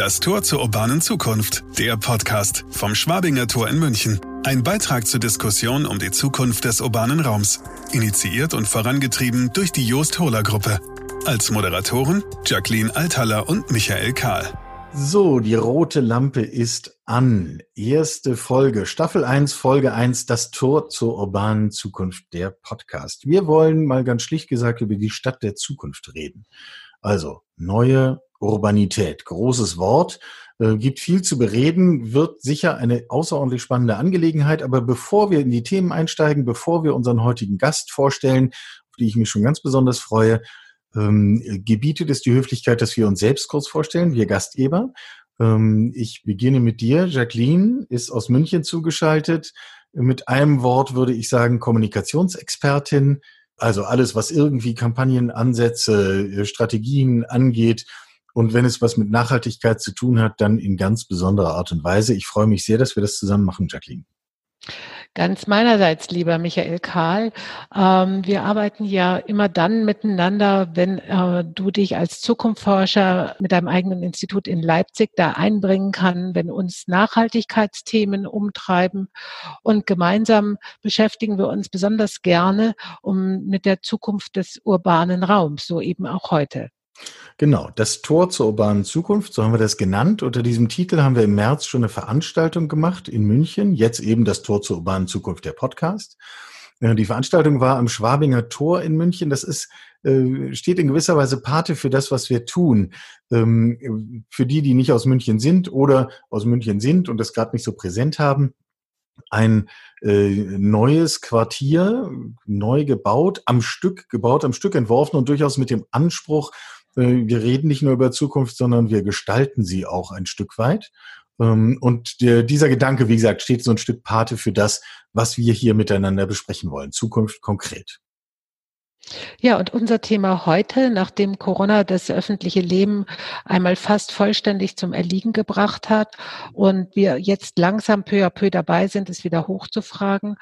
Das Tor zur urbanen Zukunft. Der Podcast vom Schwabinger Tor in München. Ein Beitrag zur Diskussion um die Zukunft des urbanen Raums. Initiiert und vorangetrieben durch die Joost Hohler Gruppe. Als Moderatoren Jacqueline Althaller und Michael Kahl. So, die rote Lampe ist an. Erste Folge, Staffel 1, Folge 1, das Tor zur urbanen Zukunft, der Podcast. Wir wollen mal ganz schlicht gesagt über die Stadt der Zukunft reden. Also neue Urbanität, großes Wort, äh, gibt viel zu bereden, wird sicher eine außerordentlich spannende Angelegenheit. Aber bevor wir in die Themen einsteigen, bevor wir unseren heutigen Gast vorstellen, auf die ich mich schon ganz besonders freue, ähm, gebietet es die Höflichkeit, dass wir uns selbst kurz vorstellen, wir Gastgeber. Ähm, ich beginne mit dir. Jacqueline ist aus München zugeschaltet. Mit einem Wort würde ich sagen Kommunikationsexpertin. Also alles, was irgendwie Kampagnenansätze, äh, Strategien angeht. Und wenn es was mit Nachhaltigkeit zu tun hat, dann in ganz besonderer Art und Weise. Ich freue mich sehr, dass wir das zusammen machen, Jacqueline. Ganz meinerseits, lieber Michael Kahl. Ähm, wir arbeiten ja immer dann miteinander, wenn äh, du dich als Zukunftsforscher mit deinem eigenen Institut in Leipzig da einbringen kann, wenn uns Nachhaltigkeitsthemen umtreiben. Und gemeinsam beschäftigen wir uns besonders gerne um mit der Zukunft des urbanen Raums, so eben auch heute. Genau, das Tor zur urbanen Zukunft, so haben wir das genannt. Unter diesem Titel haben wir im März schon eine Veranstaltung gemacht in München, jetzt eben das Tor zur urbanen Zukunft, der Podcast. Äh, die Veranstaltung war am Schwabinger Tor in München. Das ist, äh, steht in gewisser Weise Pate für das, was wir tun. Ähm, für die, die nicht aus München sind oder aus München sind und das gerade nicht so präsent haben. Ein äh, neues Quartier, neu gebaut, am Stück gebaut, am Stück entworfen und durchaus mit dem Anspruch, wir reden nicht nur über Zukunft, sondern wir gestalten sie auch ein Stück weit. Ähm, und dieser Gedanke, wie gesagt, steht so ein Stück Pate für das, was wir hier miteinander besprechen wollen. Zukunft konkret. Ja, und unser Thema heute, nachdem Corona das öffentliche Leben einmal fast vollständig zum Erliegen gebracht hat und wir jetzt langsam peu à peu dabei sind, es wieder hochzufragen,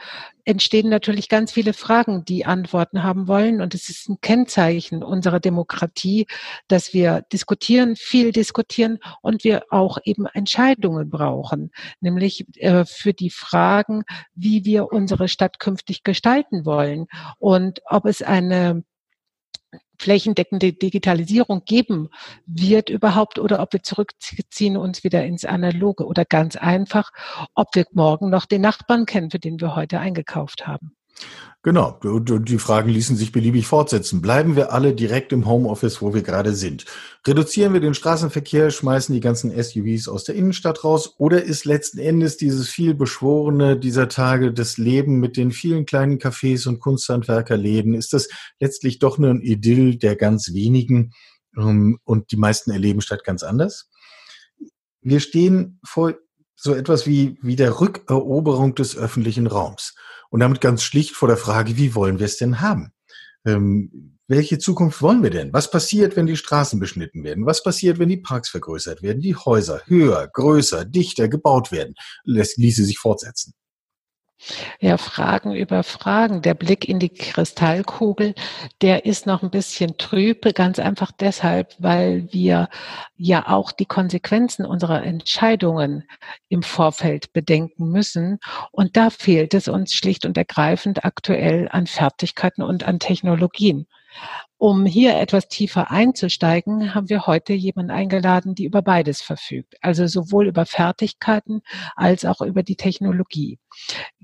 entstehen natürlich ganz viele Fragen, die Antworten haben wollen. Und es ist ein Kennzeichen unserer Demokratie, dass wir diskutieren, viel diskutieren und wir auch eben Entscheidungen brauchen, nämlich äh, für die Fragen, wie wir unsere Stadt künftig gestalten wollen und ob es eine flächendeckende Digitalisierung geben wird überhaupt oder ob wir zurückziehen uns wieder ins Analoge oder ganz einfach, ob wir morgen noch den Nachbarn kennen, für den wir heute eingekauft haben. Genau, die Fragen ließen sich beliebig fortsetzen. Bleiben wir alle direkt im Homeoffice, wo wir gerade sind? Reduzieren wir den Straßenverkehr, schmeißen die ganzen SUVs aus der Innenstadt raus? Oder ist letzten Endes dieses viel beschworene dieser Tage das Leben mit den vielen kleinen Cafés und Kunsthandwerkerläden, ist das letztlich doch nur ein Idyll der ganz wenigen ähm, und die meisten erleben statt ganz anders? Wir stehen vor so etwas wie, wie der Rückeroberung des öffentlichen Raums. Und damit ganz schlicht vor der Frage, wie wollen wir es denn haben? Ähm, welche Zukunft wollen wir denn? Was passiert, wenn die Straßen beschnitten werden? Was passiert, wenn die Parks vergrößert werden, die Häuser höher, größer, dichter gebaut werden? Das ließe sich fortsetzen. Ja, Fragen über Fragen. Der Blick in die Kristallkugel, der ist noch ein bisschen trüb, ganz einfach deshalb, weil wir ja auch die Konsequenzen unserer Entscheidungen im Vorfeld bedenken müssen. Und da fehlt es uns schlicht und ergreifend aktuell an Fertigkeiten und an Technologien. Um hier etwas tiefer einzusteigen, haben wir heute jemanden eingeladen, die über beides verfügt. Also sowohl über Fertigkeiten als auch über die Technologie.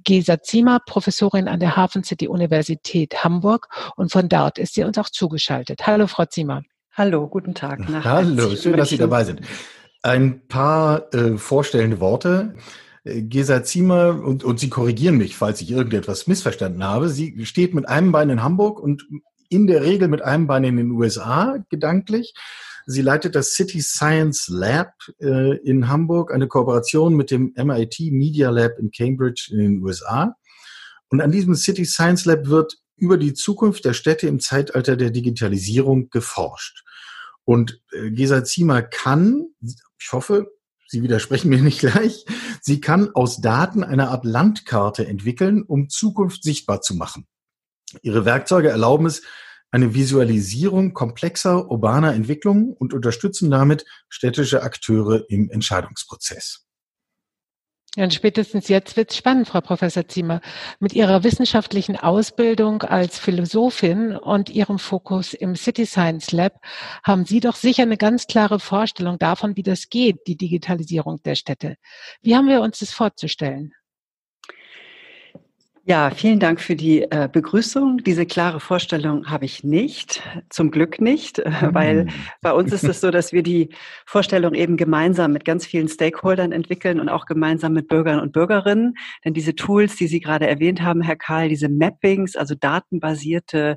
Gesa Ziemer, Professorin an der Hafen City Universität Hamburg und von dort ist sie uns auch zugeschaltet. Hallo, Frau Ziemer. Hallo, guten Tag. Hallo, schön, dass Sie dabei sind. Ein paar äh, vorstellende Worte. Äh, Gesa Ziemer, und, und Sie korrigieren mich, falls ich irgendetwas missverstanden habe. Sie steht mit einem Bein in Hamburg und in der Regel mit einem Bein in den USA gedanklich. Sie leitet das City Science Lab äh, in Hamburg, eine Kooperation mit dem MIT Media Lab in Cambridge in den USA. Und an diesem City Science Lab wird über die Zukunft der Städte im Zeitalter der Digitalisierung geforscht. Und äh, Gesa Ziemer kann, ich hoffe, Sie widersprechen mir nicht gleich, sie kann aus Daten eine Art Landkarte entwickeln, um Zukunft sichtbar zu machen. Ihre Werkzeuge erlauben es, eine Visualisierung komplexer urbaner Entwicklungen und unterstützen damit städtische Akteure im Entscheidungsprozess. Ja, und spätestens jetzt wird es spannend, Frau Professor Ziemer. Mit Ihrer wissenschaftlichen Ausbildung als Philosophin und Ihrem Fokus im City Science Lab haben Sie doch sicher eine ganz klare Vorstellung davon, wie das geht, die Digitalisierung der Städte. Wie haben wir uns das vorzustellen? Ja, vielen Dank für die äh, Begrüßung. Diese klare Vorstellung habe ich nicht, zum Glück nicht, äh, weil bei uns ist es so, dass wir die Vorstellung eben gemeinsam mit ganz vielen Stakeholdern entwickeln und auch gemeinsam mit Bürgern und Bürgerinnen. Denn diese Tools, die Sie gerade erwähnt haben, Herr Karl, diese Mappings, also datenbasierte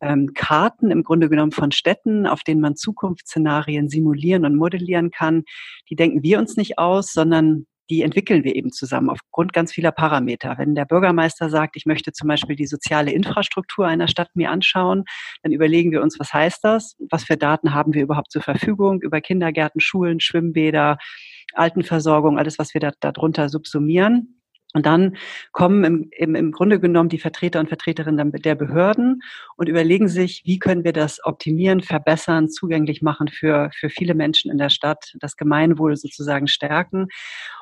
ähm, Karten im Grunde genommen von Städten, auf denen man Zukunftsszenarien simulieren und modellieren kann, die denken wir uns nicht aus, sondern die entwickeln wir eben zusammen aufgrund ganz vieler Parameter. Wenn der Bürgermeister sagt, ich möchte zum Beispiel die soziale Infrastruktur einer Stadt mir anschauen, dann überlegen wir uns, was heißt das? Was für Daten haben wir überhaupt zur Verfügung über Kindergärten, Schulen, Schwimmbäder, Altenversorgung, alles, was wir da, darunter subsumieren. Und dann kommen im, im, Grunde genommen die Vertreter und Vertreterinnen der Behörden und überlegen sich, wie können wir das optimieren, verbessern, zugänglich machen für, für viele Menschen in der Stadt, das Gemeinwohl sozusagen stärken.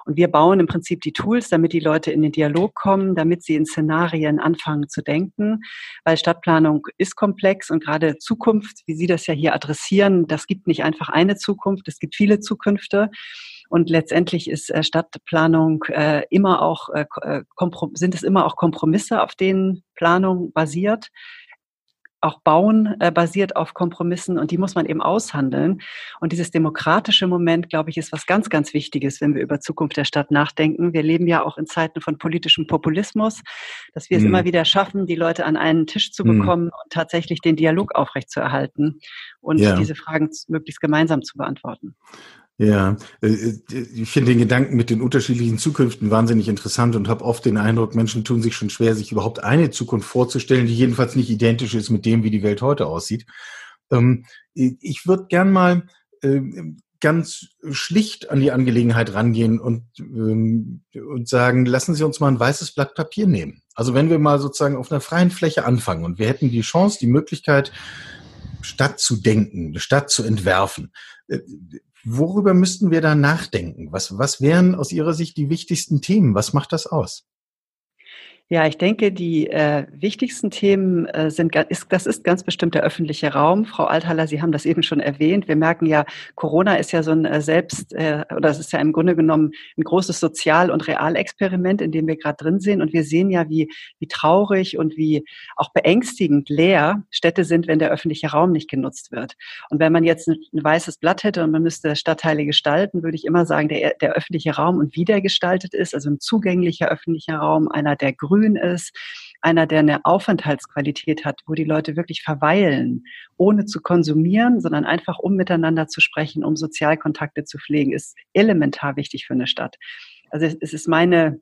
Und wir bauen im Prinzip die Tools, damit die Leute in den Dialog kommen, damit sie in Szenarien anfangen zu denken, weil Stadtplanung ist komplex und gerade Zukunft, wie Sie das ja hier adressieren, das gibt nicht einfach eine Zukunft, es gibt viele Zukünfte. Und letztendlich ist äh, Stadtplanung äh, immer auch, äh, äh sind es immer auch Kompromisse, auf denen Planung basiert. Auch Bauen äh, basiert auf Kompromissen und die muss man eben aushandeln. Und dieses demokratische Moment, glaube ich, ist was ganz, ganz Wichtiges, wenn wir über Zukunft der Stadt nachdenken. Wir leben ja auch in Zeiten von politischem Populismus, dass wir es mhm. immer wieder schaffen, die Leute an einen Tisch zu mhm. bekommen und tatsächlich den Dialog aufrechtzuerhalten und ja. diese Fragen möglichst gemeinsam zu beantworten. Ja, äh, äh, ich finde den Gedanken mit den unterschiedlichen Zukünften wahnsinnig interessant und habe oft den Eindruck, Menschen tun sich schon schwer, sich überhaupt eine Zukunft vorzustellen, die jedenfalls nicht identisch ist mit dem, wie die Welt heute aussieht. Ähm, ich würde gern mal ähm, ganz schlicht an die Angelegenheit rangehen und, ähm, und sagen, lassen Sie uns mal ein weißes Blatt Papier nehmen. Also wenn wir mal sozusagen auf einer freien Fläche anfangen und wir hätten die Chance, die Möglichkeit, Stadt zu denken, Stadt zu entwerfen äh, Worüber müssten wir da nachdenken? Was, was wären aus Ihrer Sicht die wichtigsten Themen? Was macht das aus? Ja, ich denke, die äh, wichtigsten Themen äh, sind, ist, das ist ganz bestimmt der öffentliche Raum. Frau Althaler, Sie haben das eben schon erwähnt. Wir merken ja, Corona ist ja so ein äh, Selbst, äh, oder es ist ja im Grunde genommen ein großes Sozial- und Realexperiment, in dem wir gerade drin sind. Und wir sehen ja, wie, wie traurig und wie auch beängstigend leer Städte sind, wenn der öffentliche Raum nicht genutzt wird. Und wenn man jetzt ein, ein weißes Blatt hätte und man müsste Stadtteile gestalten, würde ich immer sagen, der, der öffentliche Raum und wie der gestaltet ist, also ein zugänglicher öffentlicher Raum, einer, der grün grün ist, einer, der eine Aufenthaltsqualität hat, wo die Leute wirklich verweilen, ohne zu konsumieren, sondern einfach um miteinander zu sprechen, um Sozialkontakte zu pflegen, ist elementar wichtig für eine Stadt. Also es ist meine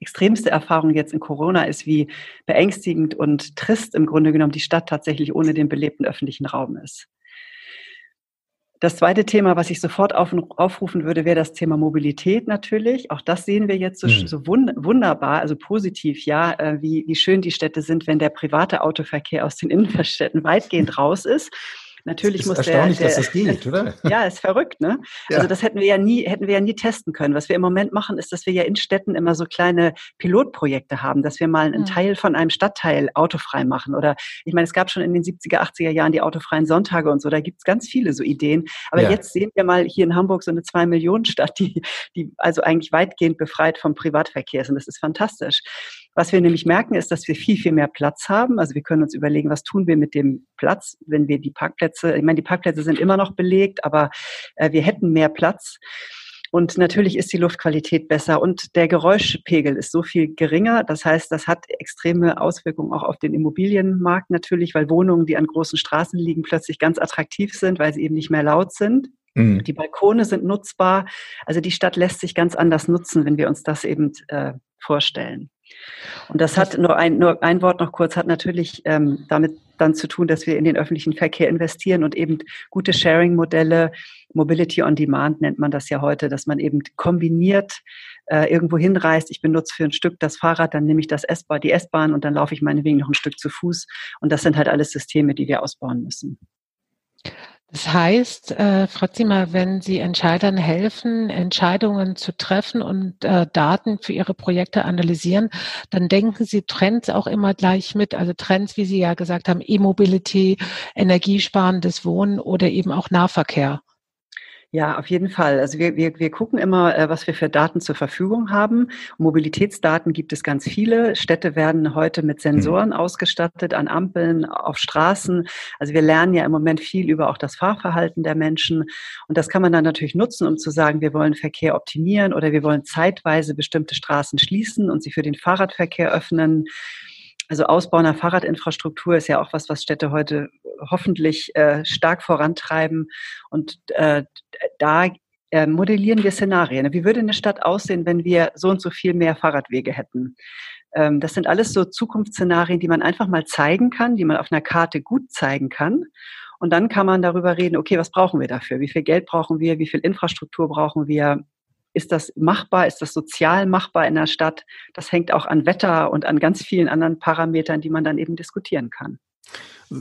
extremste Erfahrung jetzt in Corona ist, wie beängstigend und trist im Grunde genommen die Stadt tatsächlich ohne den belebten öffentlichen Raum ist. Das zweite Thema, was ich sofort auf, aufrufen würde, wäre das Thema Mobilität natürlich. Auch das sehen wir jetzt so, mhm. so wunderbar, also positiv, ja, äh, wie, wie schön die Städte sind, wenn der private Autoverkehr aus den Innenstädten weitgehend raus ist. Natürlich ist muss erstaunlich, der, der, dass das geht, oder? Ja, ist verrückt, ne? Ja. Also das hätten wir ja nie, hätten wir ja nie testen können. Was wir im Moment machen, ist, dass wir ja in Städten immer so kleine Pilotprojekte haben, dass wir mal einen mhm. Teil von einem Stadtteil autofrei machen. Oder ich meine, es gab schon in den 70er, 80er Jahren die autofreien Sonntage und so. Da gibt's ganz viele so Ideen. Aber ja. jetzt sehen wir mal hier in Hamburg so eine zwei Millionen Stadt, die, die also eigentlich weitgehend befreit vom Privatverkehr ist. Und das ist fantastisch. Was wir nämlich merken, ist, dass wir viel, viel mehr Platz haben. Also wir können uns überlegen, was tun wir mit dem Platz, wenn wir die Parkplätze, ich meine, die Parkplätze sind immer noch belegt, aber äh, wir hätten mehr Platz. Und natürlich ist die Luftqualität besser und der Geräuschpegel ist so viel geringer. Das heißt, das hat extreme Auswirkungen auch auf den Immobilienmarkt natürlich, weil Wohnungen, die an großen Straßen liegen, plötzlich ganz attraktiv sind, weil sie eben nicht mehr laut sind. Mhm. Die Balkone sind nutzbar. Also die Stadt lässt sich ganz anders nutzen, wenn wir uns das eben äh, vorstellen. Und das hat nur ein, nur ein Wort noch kurz, hat natürlich ähm, damit dann zu tun, dass wir in den öffentlichen Verkehr investieren und eben gute Sharing-Modelle Mobility on Demand nennt man das ja heute, dass man eben kombiniert äh, irgendwo hinreist. Ich benutze für ein Stück das Fahrrad, dann nehme ich das S-Bahn, die S-Bahn und dann laufe ich meinetwegen noch ein Stück zu Fuß. Und das sind halt alles Systeme, die wir ausbauen müssen. Das heißt, äh, Frau Zimmer, wenn Sie Entscheidern helfen, Entscheidungen zu treffen und äh, Daten für Ihre Projekte analysieren, dann denken Sie Trends auch immer gleich mit. Also Trends, wie Sie ja gesagt haben, E-Mobility, energiesparendes Wohnen oder eben auch Nahverkehr. Ja, auf jeden Fall. Also wir, wir, wir gucken immer, äh, was wir für Daten zur Verfügung haben. Mobilitätsdaten gibt es ganz viele. Städte werden heute mit Sensoren mhm. ausgestattet, an Ampeln, auf Straßen. Also wir lernen ja im Moment viel über auch das Fahrverhalten der Menschen. Und das kann man dann natürlich nutzen, um zu sagen, wir wollen Verkehr optimieren oder wir wollen zeitweise bestimmte Straßen schließen und sie für den Fahrradverkehr öffnen. Also Ausbau einer Fahrradinfrastruktur ist ja auch was, was Städte heute hoffentlich äh, stark vorantreiben. Und äh, da äh, modellieren wir Szenarien. Wie würde eine Stadt aussehen, wenn wir so und so viel mehr Fahrradwege hätten? Ähm, das sind alles so Zukunftsszenarien, die man einfach mal zeigen kann, die man auf einer Karte gut zeigen kann. Und dann kann man darüber reden, okay, was brauchen wir dafür? Wie viel Geld brauchen wir? Wie viel Infrastruktur brauchen wir? Ist das machbar? Ist das sozial machbar in der Stadt? Das hängt auch an Wetter und an ganz vielen anderen Parametern, die man dann eben diskutieren kann.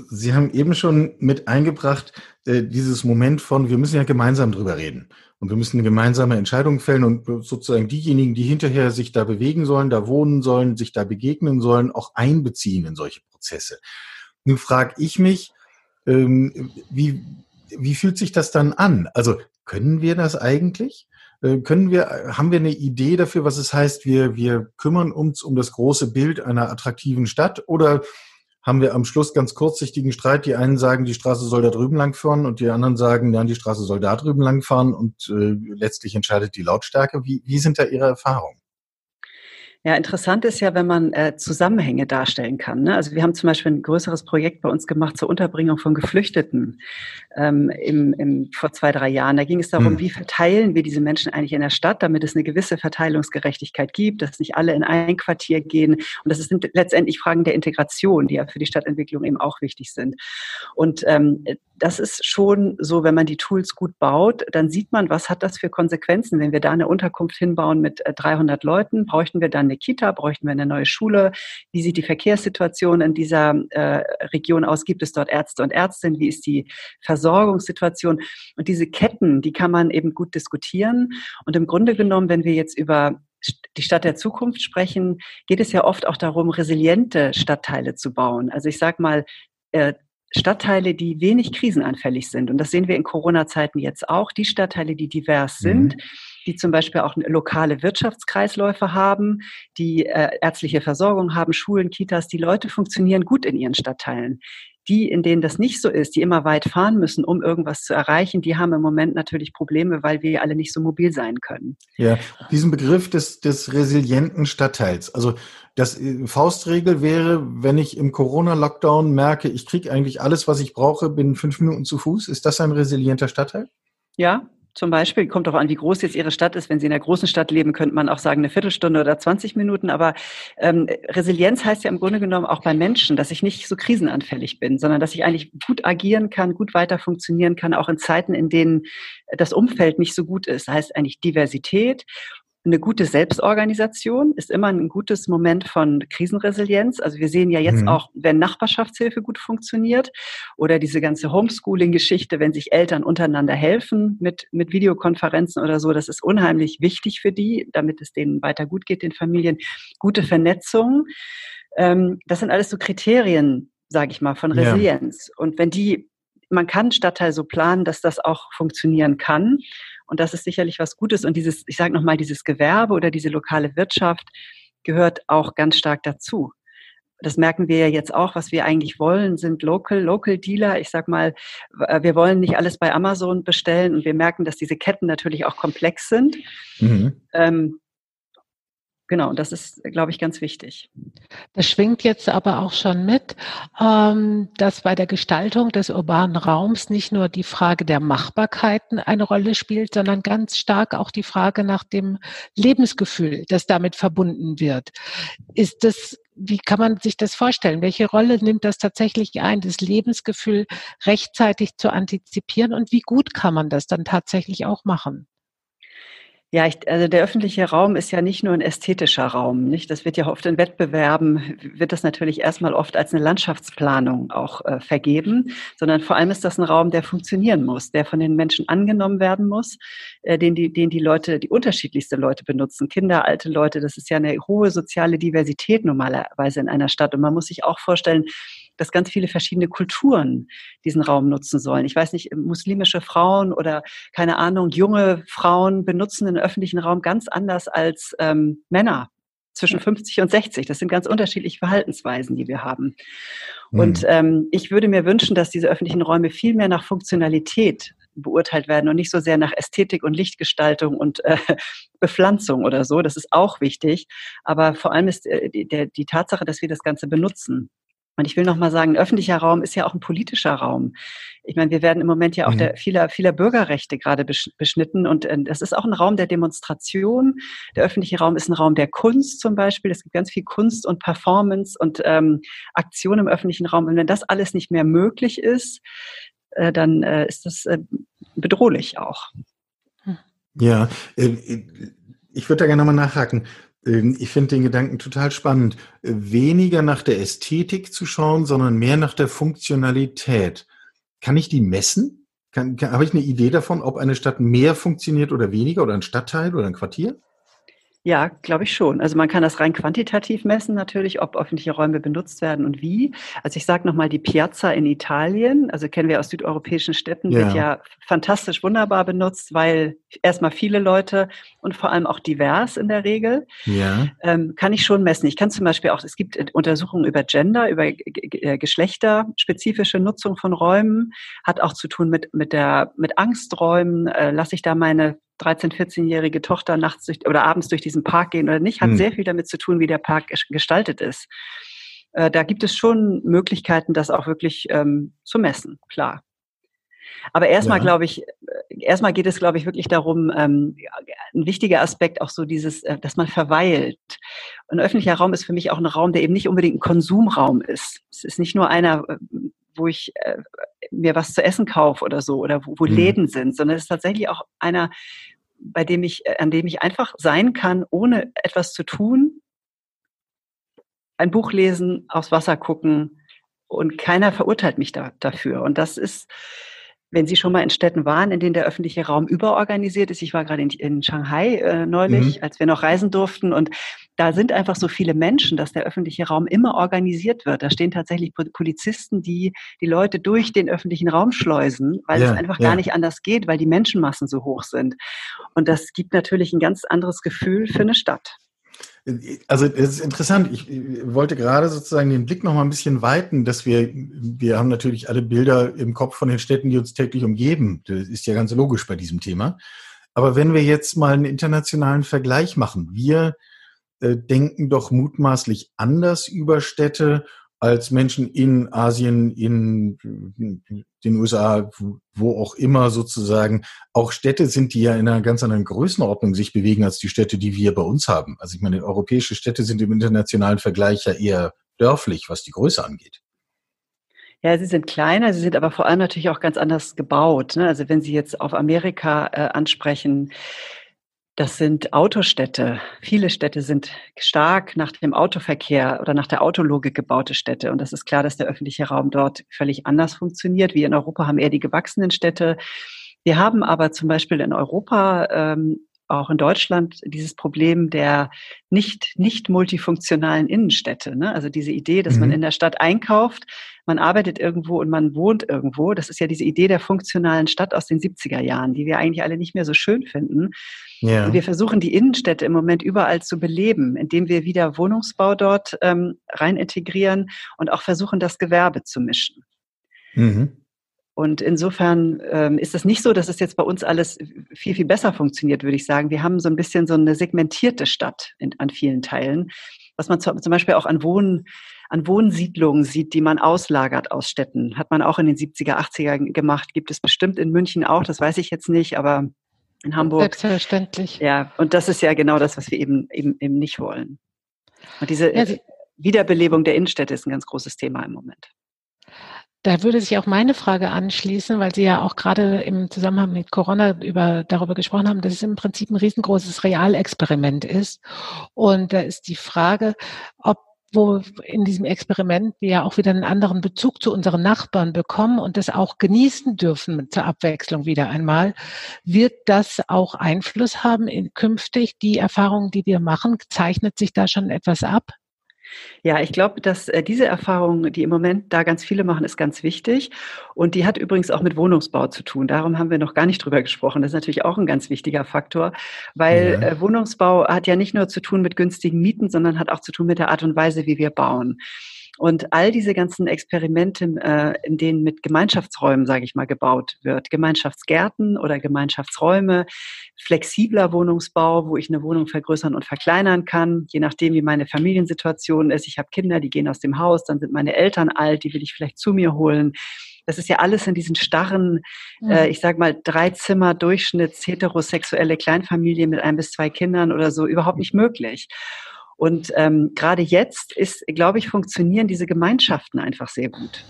Sie haben eben schon mit eingebracht, äh, dieses Moment von, wir müssen ja gemeinsam drüber reden. Und wir müssen gemeinsame Entscheidungen fällen und sozusagen diejenigen, die hinterher sich da bewegen sollen, da wohnen sollen, sich da begegnen sollen, auch einbeziehen in solche Prozesse. Nun frage ich mich, ähm, wie, wie fühlt sich das dann an? Also können wir das eigentlich? Äh, können wir, haben wir eine Idee dafür, was es heißt, wir, wir kümmern uns um das große Bild einer attraktiven Stadt oder haben wir am Schluss ganz kurzsichtigen Streit. Die einen sagen, die Straße soll da drüben lang fahren und die anderen sagen, nein, die Straße soll da drüben lang fahren und äh, letztlich entscheidet die Lautstärke. Wie, wie sind da Ihre Erfahrungen? Ja, interessant ist ja, wenn man äh, Zusammenhänge darstellen kann. Ne? Also wir haben zum Beispiel ein größeres Projekt bei uns gemacht zur Unterbringung von Geflüchteten ähm, im, im, vor zwei, drei Jahren. Da ging es darum, hm. wie verteilen wir diese Menschen eigentlich in der Stadt, damit es eine gewisse Verteilungsgerechtigkeit gibt, dass nicht alle in ein Quartier gehen. Und das sind letztendlich Fragen der Integration, die ja für die Stadtentwicklung eben auch wichtig sind. Und ähm, das ist schon so, wenn man die Tools gut baut, dann sieht man, was hat das für Konsequenzen. Wenn wir da eine Unterkunft hinbauen mit 300 äh, Leuten, bräuchten wir dann eine Kita, bräuchten wir eine neue Schule. Wie sieht die Verkehrssituation in dieser äh, Region aus? Gibt es dort Ärzte und Ärztinnen? Wie ist die Versorgungssituation? Und diese Ketten, die kann man eben gut diskutieren. Und im Grunde genommen, wenn wir jetzt über die Stadt der Zukunft sprechen, geht es ja oft auch darum, resiliente Stadtteile zu bauen. Also ich sage mal, äh, Stadtteile, die wenig krisenanfällig sind. Und das sehen wir in Corona-Zeiten jetzt auch. Die Stadtteile, die divers mhm. sind, die zum Beispiel auch lokale Wirtschaftskreisläufe haben, die äh, ärztliche Versorgung haben, Schulen, Kitas, die Leute funktionieren gut in ihren Stadtteilen. Die, in denen das nicht so ist, die immer weit fahren müssen, um irgendwas zu erreichen, die haben im Moment natürlich Probleme, weil wir alle nicht so mobil sein können. Ja, diesen Begriff des, des resilienten Stadtteils. Also das äh, Faustregel wäre, wenn ich im Corona-Lockdown merke, ich kriege eigentlich alles, was ich brauche, bin fünf Minuten zu Fuß. Ist das ein resilienter Stadtteil? Ja, zum Beispiel, kommt auch an, wie groß jetzt Ihre Stadt ist. Wenn Sie in einer großen Stadt leben, könnte man auch sagen eine Viertelstunde oder 20 Minuten. Aber ähm, Resilienz heißt ja im Grunde genommen auch bei Menschen, dass ich nicht so krisenanfällig bin, sondern dass ich eigentlich gut agieren kann, gut weiter funktionieren kann, auch in Zeiten, in denen das Umfeld nicht so gut ist. Das heißt eigentlich Diversität eine gute Selbstorganisation ist immer ein gutes Moment von Krisenresilienz. Also wir sehen ja jetzt mhm. auch, wenn Nachbarschaftshilfe gut funktioniert oder diese ganze Homeschooling-Geschichte, wenn sich Eltern untereinander helfen mit, mit Videokonferenzen oder so, das ist unheimlich wichtig für die, damit es denen weiter gut geht, den Familien. Gute Vernetzung. Ähm, das sind alles so Kriterien, sage ich mal, von Resilienz. Ja. Und wenn die, man kann Stadtteil so planen, dass das auch funktionieren kann. Und das ist sicherlich was Gutes. Und dieses, ich sage nochmal, dieses Gewerbe oder diese lokale Wirtschaft gehört auch ganz stark dazu. Das merken wir ja jetzt auch, was wir eigentlich wollen, sind Local, Local Dealer. Ich sag mal, wir wollen nicht alles bei Amazon bestellen und wir merken, dass diese Ketten natürlich auch komplex sind. Mhm. Ähm, Genau, und das ist, glaube ich, ganz wichtig. Das schwingt jetzt aber auch schon mit, ähm, dass bei der Gestaltung des urbanen Raums nicht nur die Frage der Machbarkeiten eine Rolle spielt, sondern ganz stark auch die Frage nach dem Lebensgefühl, das damit verbunden wird. Ist das wie kann man sich das vorstellen? Welche Rolle nimmt das tatsächlich ein, das Lebensgefühl rechtzeitig zu antizipieren und wie gut kann man das dann tatsächlich auch machen? Ja, ich, also der öffentliche Raum ist ja nicht nur ein ästhetischer Raum, nicht? Das wird ja oft in Wettbewerben, wird das natürlich erstmal oft als eine Landschaftsplanung auch äh, vergeben, sondern vor allem ist das ein Raum, der funktionieren muss, der von den Menschen angenommen werden muss, äh, den, die, den die Leute, die unterschiedlichste Leute benutzen, Kinder, alte Leute. Das ist ja eine hohe soziale Diversität normalerweise in einer Stadt. Und man muss sich auch vorstellen, dass ganz viele verschiedene Kulturen diesen Raum nutzen sollen. Ich weiß nicht, muslimische Frauen oder keine Ahnung, junge Frauen benutzen den öffentlichen Raum ganz anders als ähm, Männer zwischen 50 und 60. Das sind ganz unterschiedliche Verhaltensweisen, die wir haben. Mhm. Und ähm, ich würde mir wünschen, dass diese öffentlichen Räume viel mehr nach Funktionalität beurteilt werden und nicht so sehr nach Ästhetik und Lichtgestaltung und äh, Bepflanzung oder so. Das ist auch wichtig. Aber vor allem ist äh, die, der, die Tatsache, dass wir das Ganze benutzen. Und ich will noch mal sagen, ein öffentlicher Raum ist ja auch ein politischer Raum. Ich meine, wir werden im Moment ja auch mhm. der, vieler, vieler Bürgerrechte gerade beschnitten und äh, das ist auch ein Raum der Demonstration. Der öffentliche Raum ist ein Raum der Kunst zum Beispiel. Es gibt ganz viel Kunst und Performance und ähm, Aktion im öffentlichen Raum. Und wenn das alles nicht mehr möglich ist, äh, dann äh, ist das äh, bedrohlich auch. Ja, äh, ich würde da gerne nochmal nachhaken. Ähm, ich finde den Gedanken total spannend. Weniger nach der Ästhetik zu schauen, sondern mehr nach der Funktionalität. Kann ich die messen? Kann, kann, habe ich eine Idee davon, ob eine Stadt mehr funktioniert oder weniger oder ein Stadtteil oder ein Quartier? Ja, glaube ich schon. Also man kann das rein quantitativ messen natürlich, ob öffentliche Räume benutzt werden und wie. Also ich sage nochmal die Piazza in Italien, also kennen wir aus südeuropäischen Städten, ja. wird ja fantastisch wunderbar benutzt, weil erstmal viele Leute und vor allem auch divers in der Regel. Ja. Ähm, kann ich schon messen. Ich kann zum Beispiel auch, es gibt Untersuchungen über Gender, über äh, geschlechterspezifische Nutzung von Räumen, hat auch zu tun mit, mit der, mit Angsträumen. Äh, lasse ich da meine 13-, 14-jährige Tochter nachts durch, oder abends durch diesen Park gehen oder nicht, hat hm. sehr viel damit zu tun, wie der Park gestaltet ist. Äh, da gibt es schon Möglichkeiten, das auch wirklich ähm, zu messen, klar. Aber erstmal ja. glaube ich, äh, erstmal geht es, glaube ich, wirklich darum, ähm, ein wichtiger Aspekt auch so dieses, äh, dass man verweilt. Ein öffentlicher Raum ist für mich auch ein Raum, der eben nicht unbedingt ein Konsumraum ist. Es ist nicht nur einer, äh, wo ich äh, mir was zu essen kaufe oder so oder wo, wo mhm. Läden sind, sondern es ist tatsächlich auch einer, bei dem ich, äh, an dem ich einfach sein kann, ohne etwas zu tun, ein Buch lesen, aufs Wasser gucken und keiner verurteilt mich da, dafür. Und das ist, wenn Sie schon mal in Städten waren, in denen der öffentliche Raum überorganisiert ist. Ich war gerade in, in Shanghai äh, neulich, mhm. als wir noch reisen durften. Und da sind einfach so viele Menschen, dass der öffentliche Raum immer organisiert wird. Da stehen tatsächlich Polizisten, die die Leute durch den öffentlichen Raum schleusen, weil ja, es einfach ja. gar nicht anders geht, weil die Menschenmassen so hoch sind. Und das gibt natürlich ein ganz anderes Gefühl für eine Stadt. Also es ist interessant. Ich wollte gerade sozusagen den Blick noch mal ein bisschen weiten, dass wir, wir haben natürlich alle Bilder im Kopf von den Städten, die uns täglich umgeben. Das ist ja ganz logisch bei diesem Thema. Aber wenn wir jetzt mal einen internationalen Vergleich machen, wir äh, denken doch mutmaßlich anders über Städte als Menschen in Asien, in den USA, wo auch immer sozusagen. Auch Städte sind, die ja in einer ganz anderen Größenordnung sich bewegen als die Städte, die wir bei uns haben. Also ich meine, europäische Städte sind im internationalen Vergleich ja eher dörflich, was die Größe angeht. Ja, sie sind kleiner, sie sind aber vor allem natürlich auch ganz anders gebaut. Ne? Also wenn Sie jetzt auf Amerika äh, ansprechen, das sind Autostädte. Viele Städte sind stark nach dem Autoverkehr oder nach der Autologik gebaute Städte. Und das ist klar, dass der öffentliche Raum dort völlig anders funktioniert. Wir in Europa haben eher die gewachsenen Städte. Wir haben aber zum Beispiel in Europa ähm, auch in Deutschland dieses Problem der nicht, nicht multifunktionalen Innenstädte. Ne? Also diese Idee, dass mhm. man in der Stadt einkauft, man arbeitet irgendwo und man wohnt irgendwo. Das ist ja diese Idee der funktionalen Stadt aus den 70er Jahren, die wir eigentlich alle nicht mehr so schön finden. Ja. Wir versuchen die Innenstädte im Moment überall zu beleben, indem wir wieder Wohnungsbau dort ähm, rein integrieren und auch versuchen, das Gewerbe zu mischen. Mhm. Und insofern ähm, ist es nicht so, dass es jetzt bei uns alles viel, viel besser funktioniert, würde ich sagen. Wir haben so ein bisschen so eine segmentierte Stadt in, an vielen Teilen, was man zum Beispiel auch an Wohnen, an Wohnsiedlungen sieht, die man auslagert aus Städten. Hat man auch in den 70er, 80er gemacht. Gibt es bestimmt in München auch, das weiß ich jetzt nicht, aber in Hamburg. Selbstverständlich. Ja, und das ist ja genau das, was wir eben, eben, eben nicht wollen. Und diese, ja, Wiederbelebung der Innenstädte ist ein ganz großes Thema im Moment. Da würde sich auch meine Frage anschließen, weil Sie ja auch gerade im Zusammenhang mit Corona über, darüber gesprochen haben, dass es im Prinzip ein riesengroßes Realexperiment ist. Und da ist die Frage, ob wo in diesem Experiment wir ja auch wieder einen anderen Bezug zu unseren Nachbarn bekommen und das auch genießen dürfen zur Abwechslung wieder einmal, wird das auch Einfluss haben in künftig die Erfahrungen, die wir machen? Zeichnet sich da schon etwas ab? Ja, ich glaube, dass äh, diese Erfahrung, die im Moment da ganz viele machen, ist ganz wichtig. Und die hat übrigens auch mit Wohnungsbau zu tun. Darum haben wir noch gar nicht drüber gesprochen. Das ist natürlich auch ein ganz wichtiger Faktor, weil ja. äh, Wohnungsbau hat ja nicht nur zu tun mit günstigen Mieten, sondern hat auch zu tun mit der Art und Weise, wie wir bauen. Und all diese ganzen Experimente, äh, in denen mit Gemeinschaftsräumen, sage ich mal, gebaut wird, Gemeinschaftsgärten oder Gemeinschaftsräume, flexibler Wohnungsbau, wo ich eine Wohnung vergrößern und verkleinern kann, je nachdem, wie meine Familiensituation ist. Ich habe Kinder, die gehen aus dem Haus, dann sind meine Eltern alt, die will ich vielleicht zu mir holen. Das ist ja alles in diesen starren, äh, ich sag mal, drei Zimmer Durchschnitts heterosexuelle Kleinfamilie mit ein bis zwei Kindern oder so überhaupt nicht möglich. Und ähm, gerade jetzt ist, glaube ich, funktionieren diese Gemeinschaften einfach sehr gut.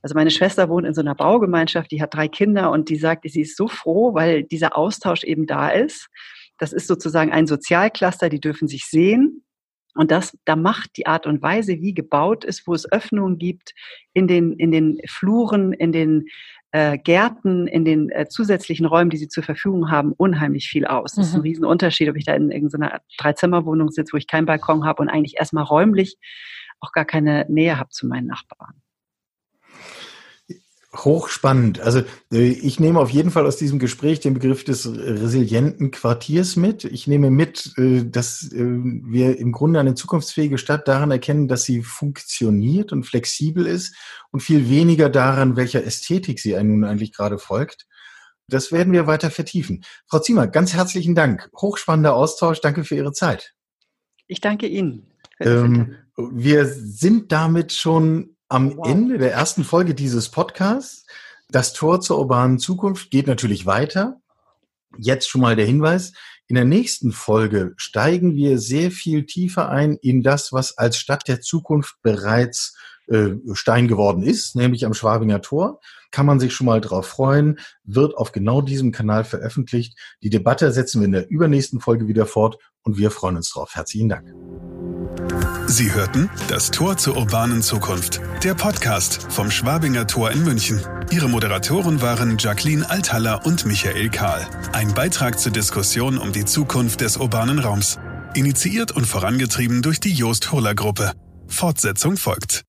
Also meine Schwester wohnt in so einer Baugemeinschaft, die hat drei Kinder und die sagt, sie ist so froh, weil dieser Austausch eben da ist. Das ist sozusagen ein Sozialcluster, die dürfen sich sehen. Und das, da macht die Art und Weise, wie gebaut ist, wo es Öffnungen gibt in den, in den Fluren, in den äh, Gärten, in den äh, zusätzlichen Räumen, die sie zur Verfügung haben, unheimlich viel aus. Das ist ein mhm. Riesenunterschied, ob ich da in irgendeiner Dreizimmerwohnung sitze, wo ich keinen Balkon habe und eigentlich erstmal räumlich auch gar keine Nähe habe zu meinen Nachbarn. Hochspannend. Also äh, ich nehme auf jeden Fall aus diesem Gespräch den Begriff des resilienten Quartiers mit. Ich nehme mit, äh, dass äh, wir im Grunde eine zukunftsfähige Stadt daran erkennen, dass sie funktioniert und flexibel ist und viel weniger daran, welcher Ästhetik sie nun eigentlich gerade folgt. Das werden wir weiter vertiefen. Frau Ziemer, ganz herzlichen Dank. Hochspannender Austausch. Danke für Ihre Zeit. Ich danke Ihnen. Ähm, wir sind damit schon am wow. Ende der ersten Folge dieses Podcasts. Das Tor zur urbanen Zukunft geht natürlich weiter. Jetzt schon mal der Hinweis. In der nächsten Folge steigen wir sehr viel tiefer ein in das, was als Stadt der Zukunft bereits äh, Stein geworden ist, nämlich am Schwabinger Tor. Kann man sich schon mal drauf freuen, wird auf genau diesem Kanal veröffentlicht. Die Debatte setzen wir in der übernächsten Folge wieder fort und wir freuen uns drauf. Herzlichen Dank. Sie hörten das Tor zur urbanen Zukunft, der Podcast vom Schwabinger Tor in München. Ihre Moderatoren waren Jacqueline Althaller und Michael Kahl. Ein Beitrag zur Diskussion um die Zukunft des urbanen Raums. Initiiert und vorangetrieben durch die Joost Hurler Gruppe. Fortsetzung folgt.